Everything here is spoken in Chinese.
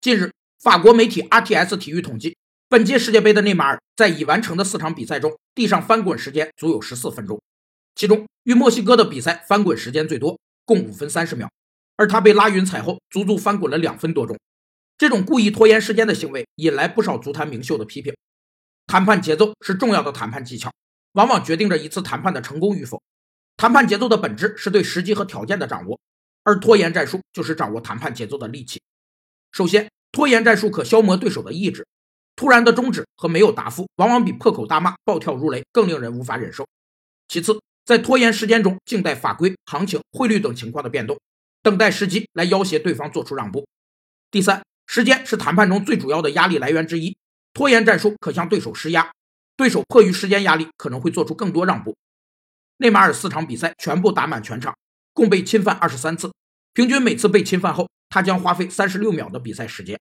近日，法国媒体 RTS 体育统计，本届世界杯的内马尔在已完成的四场比赛中，地上翻滚时间足有十四分钟，其中与墨西哥的比赛翻滚时间最多，共五分三十秒，而他被拉匀踩后，足足翻滚了两分多钟。这种故意拖延时间的行为引来不少足坛名宿的批评。谈判节奏是重要的谈判技巧，往往决定着一次谈判的成功与否。谈判节奏的本质是对时机和条件的掌握，而拖延战术就是掌握谈判节奏的利器。首先，拖延战术可消磨对手的意志，突然的终止和没有答复，往往比破口大骂、暴跳如雷更令人无法忍受。其次，在拖延时间中静待法规、行情、汇率等情况的变动，等待时机来要挟对方做出让步。第三。时间是谈判中最主要的压力来源之一，拖延战术可向对手施压，对手迫于时间压力，可能会做出更多让步。内马尔四场比赛全部打满全场，共被侵犯二十三次，平均每次被侵犯后，他将花费三十六秒的比赛时间。